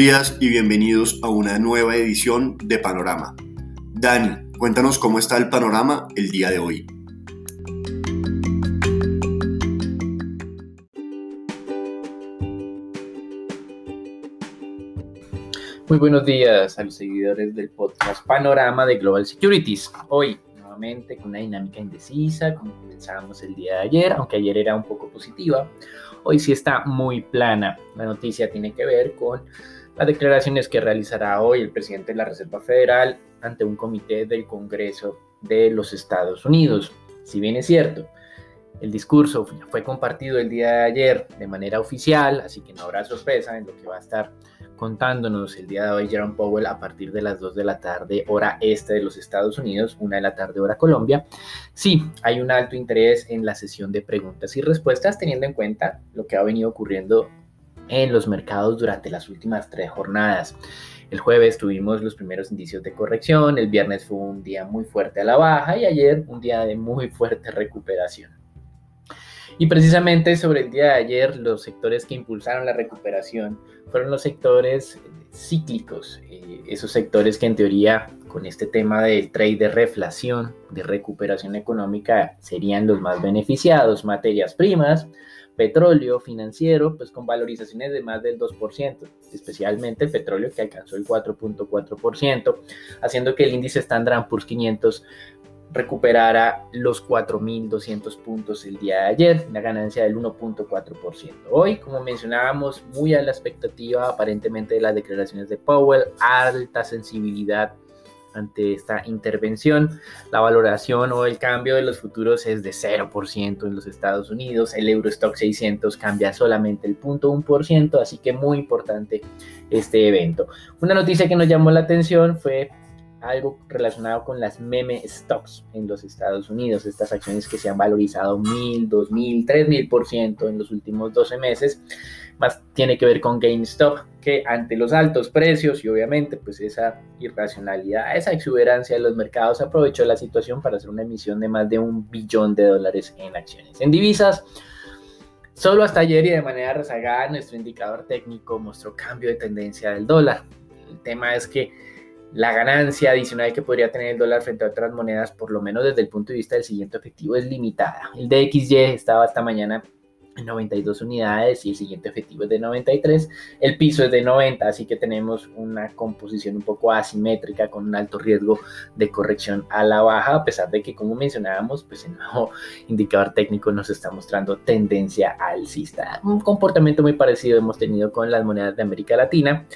Días y bienvenidos a una nueva edición de Panorama. Dani, cuéntanos cómo está el panorama el día de hoy. Muy buenos días a los seguidores del podcast Panorama de Global Securities. Hoy, nuevamente, con una dinámica indecisa, como comenzamos el día de ayer, aunque ayer era un poco positiva. Hoy sí está muy plana. La noticia tiene que ver con las declaraciones que realizará hoy el presidente de la Reserva Federal ante un comité del Congreso de los Estados Unidos. Si bien es cierto, el discurso fue compartido el día de ayer de manera oficial, así que no habrá sorpresa en lo que va a estar contándonos el día de hoy Jerome Powell a partir de las 2 de la tarde hora este de los Estados Unidos, 1 de la tarde hora Colombia. Sí, hay un alto interés en la sesión de preguntas y respuestas teniendo en cuenta lo que ha venido ocurriendo en los mercados durante las últimas tres jornadas. El jueves tuvimos los primeros indicios de corrección, el viernes fue un día muy fuerte a la baja y ayer un día de muy fuerte recuperación. Y precisamente sobre el día de ayer, los sectores que impulsaron la recuperación fueron los sectores cíclicos, eh, esos sectores que en teoría con este tema del trade de reflación, de recuperación económica, serían los más beneficiados, materias primas, petróleo financiero, pues con valorizaciones de más del 2%, especialmente el petróleo que alcanzó el 4.4%, haciendo que el índice Standard Poor's 500 recuperara los 4.200 puntos el día de ayer, una ganancia del 1.4%. Hoy, como mencionábamos, muy a la expectativa aparentemente de las declaraciones de Powell, alta sensibilidad ante esta intervención. La valoración o el cambio de los futuros es de 0% en los Estados Unidos. El Eurostock 600 cambia solamente el 0.1%, así que muy importante este evento. Una noticia que nos llamó la atención fue algo relacionado con las meme stocks en los Estados Unidos, estas acciones que se han valorizado mil, dos mil, tres mil por ciento en los últimos 12 meses, más tiene que ver con GameStop, que ante los altos precios y obviamente pues esa irracionalidad, esa exuberancia de los mercados aprovechó la situación para hacer una emisión de más de un billón de dólares en acciones. En divisas, solo hasta ayer y de manera rezagada nuestro indicador técnico mostró cambio de tendencia del dólar. El tema es que la ganancia adicional que podría tener el dólar frente a otras monedas, por lo menos desde el punto de vista del siguiente efectivo, es limitada. El DXY estaba esta mañana en 92 unidades y el siguiente efectivo es de 93. El piso es de 90, así que tenemos una composición un poco asimétrica con un alto riesgo de corrección a la baja, a pesar de que, como mencionábamos, pues el nuevo indicador técnico nos está mostrando tendencia alcista. Un comportamiento muy parecido hemos tenido con las monedas de América Latina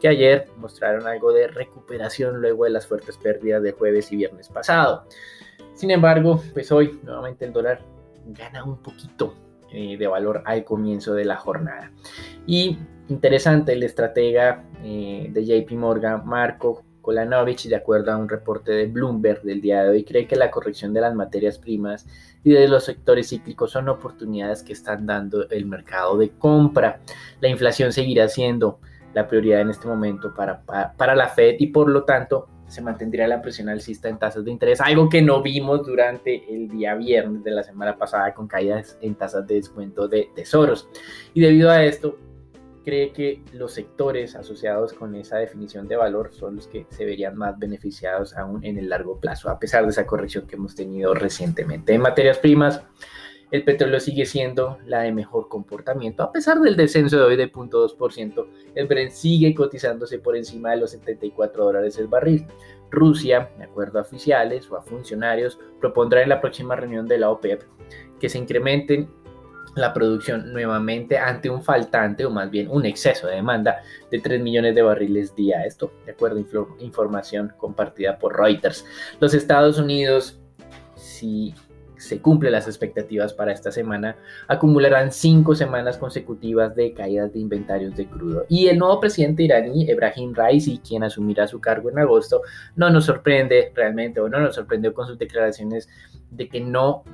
que ayer mostraron algo de recuperación luego de las fuertes pérdidas de jueves y viernes pasado. Sin embargo, pues hoy nuevamente el dólar gana un poquito eh, de valor al comienzo de la jornada. Y interesante, el estratega eh, de JP Morgan, Marco Kolanovich, de acuerdo a un reporte de Bloomberg del día de hoy, cree que la corrección de las materias primas y de los sectores cíclicos son oportunidades que están dando el mercado de compra. La inflación seguirá siendo la prioridad en este momento para, para, la Fed y por lo tanto se mantendría la presión alcista en tasas de interés, algo que no vimos durante el día viernes de la semana pasada con caídas en tasas de descuento de tesoros. Y debido a esto, cree que los sectores asociados con esa definición de valor son los que se verían más beneficiados aún en el largo plazo, a pesar de esa corrección que hemos tenido recientemente. En materias primas, el petróleo sigue siendo la de mejor comportamiento. A pesar del descenso de hoy de 0.2%, el Brent sigue cotizándose por encima de los 74 dólares el barril. Rusia, de acuerdo a oficiales o a funcionarios, propondrá en la próxima reunión de la OPEP que se incrementen la producción nuevamente ante un faltante o más bien un exceso de demanda de 3 millones de barriles día. Esto de acuerdo a información compartida por Reuters. Los Estados Unidos, si se cumplen las expectativas para esta semana, acumularán cinco semanas consecutivas de caídas de inventarios de crudo. Y el nuevo presidente iraní, Ebrahim Raisi, quien asumirá su cargo en agosto, no nos sorprende realmente o no nos sorprendió con sus declaraciones de que no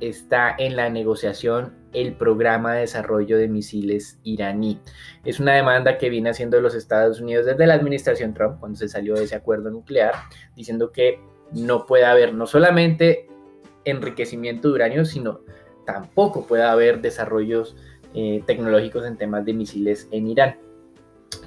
está en la negociación el programa de desarrollo de misiles iraní. Es una demanda que viene haciendo los Estados Unidos desde la administración Trump, cuando se salió de ese acuerdo nuclear, diciendo que no puede haber no solamente enriquecimiento de uranio, sino tampoco puede haber desarrollos eh, tecnológicos en temas de misiles en Irán.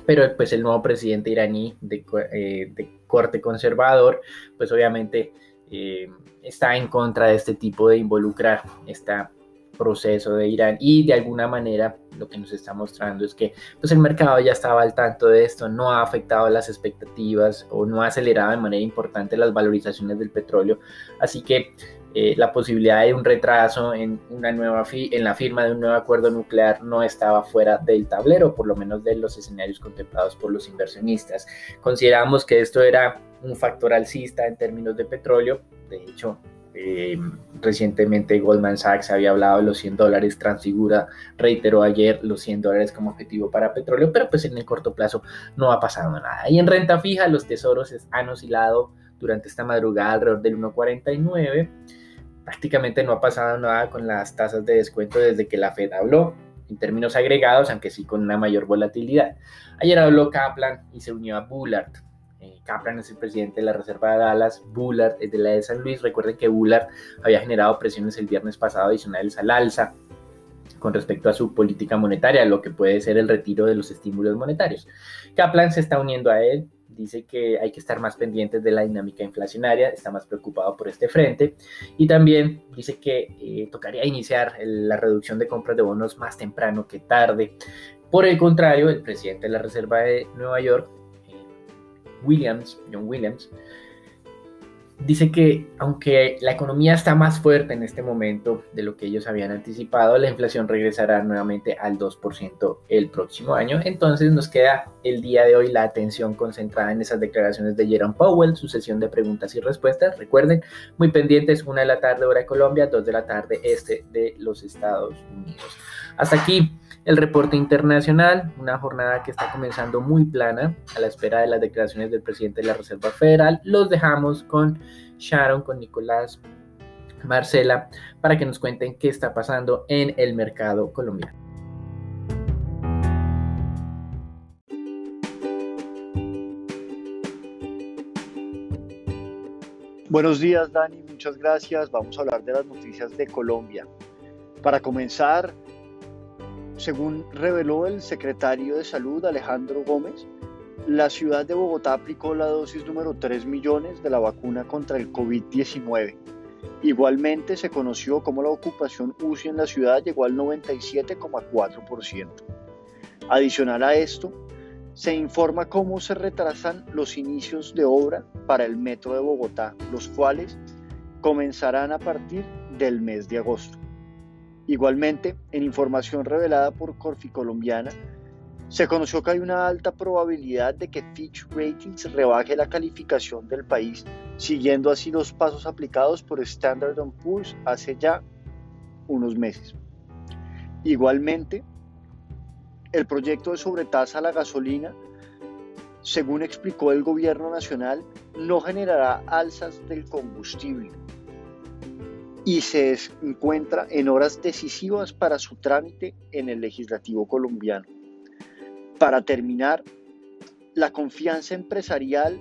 pero pues el nuevo presidente iraní de, eh, corte conservador, pues obviamente eh, está en contra de este tipo de involucrar esta proceso de Irán y de alguna manera lo que nos está mostrando es que pues el mercado ya estaba al tanto de esto, no ha afectado las expectativas o no ha acelerado de manera importante las valorizaciones del petróleo, así que eh, la posibilidad de un retraso en, una nueva en la firma de un nuevo acuerdo nuclear no estaba fuera del tablero, por lo menos de los escenarios contemplados por los inversionistas. Consideramos que esto era un factor alcista en términos de petróleo, de hecho eh, recientemente Goldman Sachs había hablado de los 100 dólares, Transfigura reiteró ayer los 100 dólares como objetivo para petróleo, pero pues en el corto plazo no ha pasado nada. Y en renta fija los tesoros han oscilado durante esta madrugada alrededor del 1.49. Prácticamente no ha pasado nada con las tasas de descuento desde que la Fed habló en términos agregados, aunque sí con una mayor volatilidad. Ayer habló Kaplan y se unió a Bullard, eh, Kaplan es el presidente de la Reserva de Dallas, Bullard es de la de San Luis. Recuerden que Bullard había generado presiones el viernes pasado adicionales al alza con respecto a su política monetaria, lo que puede ser el retiro de los estímulos monetarios. Kaplan se está uniendo a él, dice que hay que estar más pendientes de la dinámica inflacionaria, está más preocupado por este frente y también dice que eh, tocaría iniciar la reducción de compras de bonos más temprano que tarde. Por el contrario, el presidente de la Reserva de Nueva York Williams, John Williams, dice que aunque la economía está más fuerte en este momento de lo que ellos habían anticipado, la inflación regresará nuevamente al 2% el próximo año. Entonces nos queda el día de hoy la atención concentrada en esas declaraciones de Jerome Powell, su sesión de preguntas y respuestas. Recuerden, muy pendientes, una de la tarde hora de Colombia, dos de la tarde este de los Estados Unidos. Hasta aquí el reporte internacional, una jornada que está comenzando muy plana a la espera de las declaraciones del presidente de la Reserva Federal. Los dejamos con Sharon, con Nicolás, Marcela, para que nos cuenten qué está pasando en el mercado colombiano. Buenos días, Dani, muchas gracias. Vamos a hablar de las noticias de Colombia. Para comenzar, según reveló el secretario de Salud Alejandro Gómez, la ciudad de Bogotá aplicó la dosis número 3 millones de la vacuna contra el COVID-19. Igualmente se conoció cómo la ocupación UCI en la ciudad llegó al 97,4%. Adicional a esto, se informa cómo se retrasan los inicios de obra para el metro de Bogotá, los cuales comenzarán a partir del mes de agosto. Igualmente, en información revelada por Corfi Colombiana, se conoció que hay una alta probabilidad de que Fitch Ratings rebaje la calificación del país, siguiendo así los pasos aplicados por Standard Poor's hace ya unos meses. Igualmente, el proyecto de sobretasa a la gasolina, según explicó el gobierno nacional, no generará alzas del combustible, y se encuentra en horas decisivas para su trámite en el legislativo colombiano. Para terminar, la confianza empresarial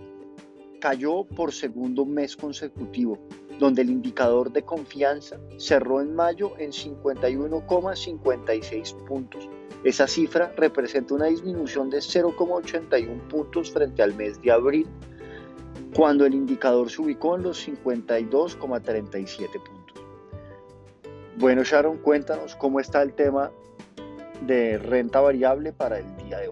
cayó por segundo mes consecutivo, donde el indicador de confianza cerró en mayo en 51,56 puntos. Esa cifra representa una disminución de 0,81 puntos frente al mes de abril, cuando el indicador se ubicó en los 52,37 puntos. Bueno, Sharon, cuéntanos cómo está el tema de renta variable para el día de hoy.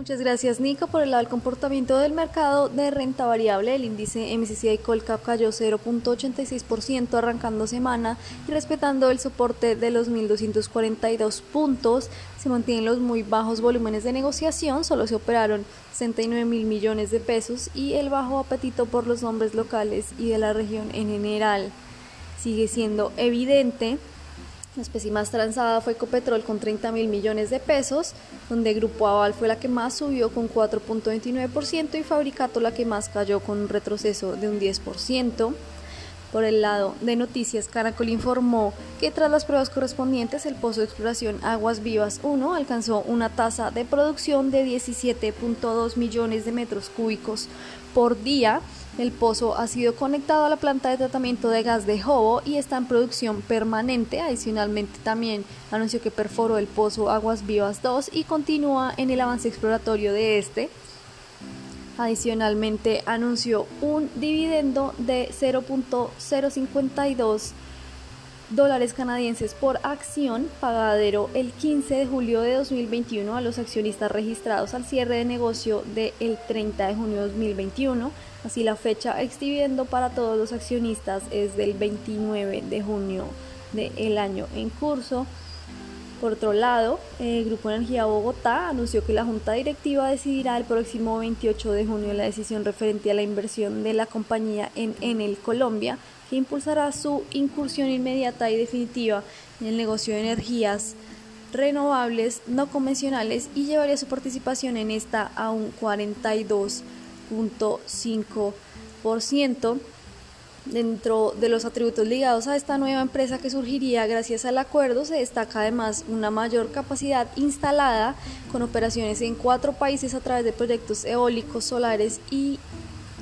Muchas gracias Nico. Por el lado del comportamiento del mercado de renta variable, el índice MSCI Colcap cayó 0.86% arrancando semana y respetando el soporte de los 1.242 puntos. Se mantienen los muy bajos volúmenes de negociación, solo se operaron 69 mil millones de pesos y el bajo apetito por los nombres locales y de la región en general. Sigue siendo evidente la especie más transada fue Ecopetrol con 30 mil millones de pesos, donde Grupo Aval fue la que más subió con 4.29% y Fabricato la que más cayó con un retroceso de un 10%. Por el lado de noticias, Caracol informó que tras las pruebas correspondientes, el pozo de exploración Aguas Vivas 1 alcanzó una tasa de producción de 17.2 millones de metros cúbicos por día, El pozo ha sido conectado a la planta de tratamiento de gas de Jobo y está en producción permanente. Adicionalmente también anunció que perforó el pozo Aguas Vivas 2 y continúa en el avance exploratorio de este. Adicionalmente anunció un dividendo de 0.052 dólares canadienses por acción, pagadero el 15 de julio de 2021 a los accionistas registrados al cierre de negocio del 30 de junio de 2021. Así la fecha exhibiendo para todos los accionistas es del 29 de junio del año en curso. Por otro lado, el Grupo Energía Bogotá anunció que la Junta Directiva decidirá el próximo 28 de junio la decisión referente a la inversión de la compañía en Enel Colombia que impulsará su incursión inmediata y definitiva en el negocio de energías renovables no convencionales y llevaría su participación en esta a un 42.5%. Dentro de los atributos ligados a esta nueva empresa que surgiría gracias al acuerdo se destaca además una mayor capacidad instalada con operaciones en cuatro países a través de proyectos eólicos, solares y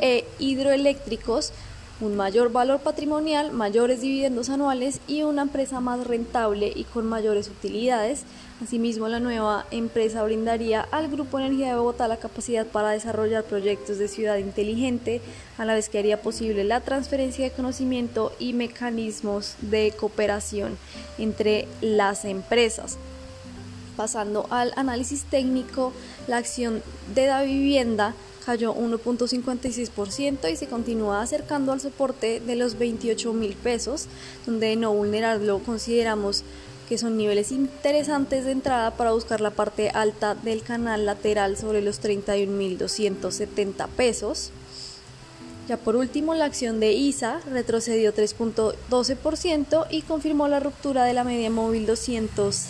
e hidroeléctricos un mayor valor patrimonial, mayores dividendos anuales y una empresa más rentable y con mayores utilidades. Asimismo, la nueva empresa brindaría al Grupo Energía de Bogotá la capacidad para desarrollar proyectos de ciudad inteligente, a la vez que haría posible la transferencia de conocimiento y mecanismos de cooperación entre las empresas. Pasando al análisis técnico, la acción de la vivienda cayó 1.56% y se continúa acercando al soporte de los 28 mil pesos, donde no vulnerarlo consideramos que son niveles interesantes de entrada para buscar la parte alta del canal lateral sobre los 31.270 pesos. Ya por último, la acción de ISA retrocedió 3.12% y confirmó la ruptura de la media móvil 200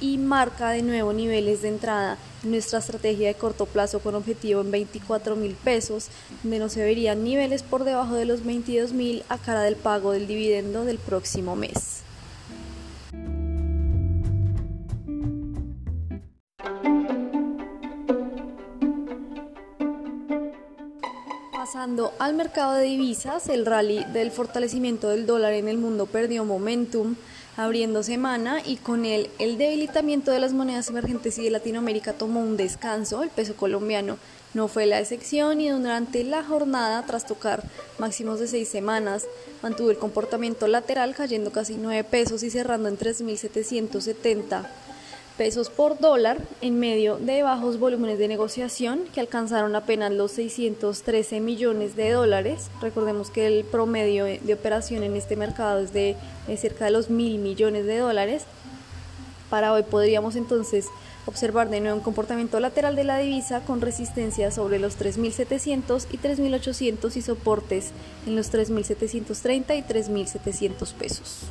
y marca de nuevo niveles de entrada nuestra estrategia de corto plazo con objetivo en 24 mil pesos, donde no se verían niveles por debajo de los 22 mil a cara del pago del dividendo del próximo mes. Pasando al mercado de divisas, el rally del fortalecimiento del dólar en el mundo perdió momentum abriendo semana y con él el debilitamiento de las monedas emergentes y de Latinoamérica tomó un descanso. El peso colombiano no fue la excepción y durante la jornada, tras tocar máximos de seis semanas, mantuvo el comportamiento lateral cayendo casi 9 pesos y cerrando en 3.770 pesos por dólar en medio de bajos volúmenes de negociación que alcanzaron apenas los 613 millones de dólares. Recordemos que el promedio de operación en este mercado es de, cerca de los mil millones de dólares. Para hoy podríamos entonces observar de nuevo un comportamiento lateral de la divisa con resistencia sobre los 3.700 y 3.800 y soportes en los 3.730 y 3.700 pesos.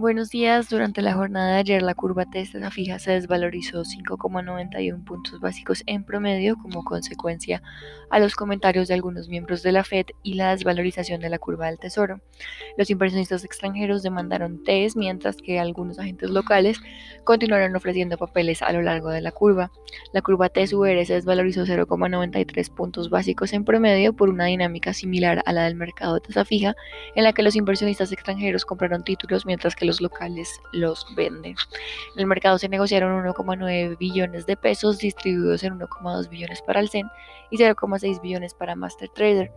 Buenos días. Durante la jornada de ayer, la curva testa fija se desvalorizó 5,91 puntos básicos en promedio como consecuencia a los comentarios de algunos miembros de la Fed y la desvalorización de la curva del tesoro. Los inversionistas extranjeros demandaron TES, mientras que algunos agentes locales continuaron ofreciendo papeles a lo largo de la curva. La curva TES-UR se desvalorizó 0,93 puntos básicos en promedio por una dinámica similar a la del mercado de tasa fija, en la que los inversionistas extranjeros compraron títulos mientras que los locales los venden. En el mercado se negociaron 1,9 billones de pesos distribuidos en 1,2 billones para el CEN y 0,6 billones para Master Trader.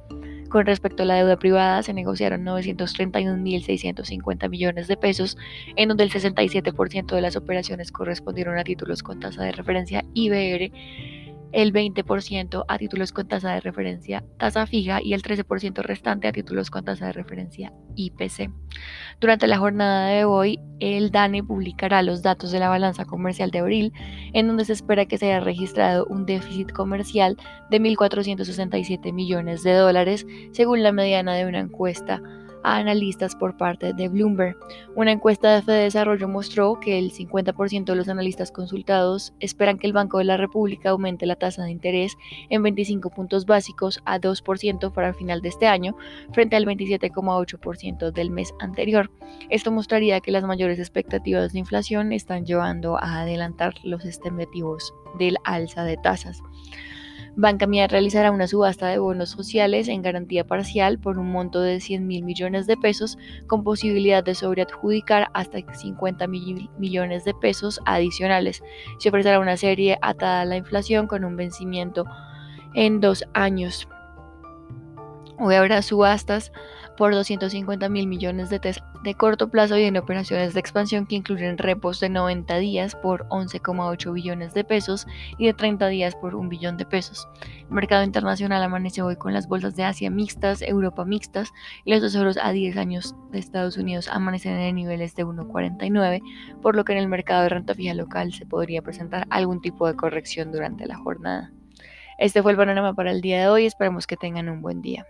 Con respecto a la deuda privada, se negociaron 931.650 millones de pesos, en donde el 67% de las operaciones correspondieron a títulos con tasa de referencia IBR el 20% a títulos con tasa de referencia tasa fija y el 13% restante a títulos con tasa de referencia IPC. Durante la jornada de hoy, el DANE publicará los datos de la balanza comercial de abril, en donde se espera que se haya registrado un déficit comercial de 1.467 millones de dólares, según la mediana de una encuesta a analistas por parte de Bloomberg. Una encuesta de Fede Desarrollo mostró que el 50% de los analistas consultados esperan que el Banco de la República aumente la tasa de interés en 25 puntos básicos a 2% para el final de este año, frente al 27,8% del mes anterior. Esto mostraría que las mayores expectativas de inflación están llevando a adelantar los estimativos del alza de tasas. Banca Mía realizará una subasta de bonos sociales en garantía parcial por un monto de 100 mil millones de pesos, con posibilidad de sobreadjudicar hasta 50 mil millones de pesos adicionales. Se ofrecerá una serie atada a la inflación con un vencimiento en dos años. Hoy habrá subastas por 250 mil millones de, de corto plazo y en operaciones de expansión que incluyen repos de 90 días por 11,8 billones de pesos y de 30 días por 1 billón de pesos. El mercado internacional amanece hoy con las bolsas de Asia mixtas, Europa mixtas y los tesoros a 10 años de Estados Unidos amanecen en niveles de 1,49, por lo que en el mercado de renta fija local se podría presentar algún tipo de corrección durante la jornada. Este fue el panorama para el día de hoy, esperemos que tengan un buen día.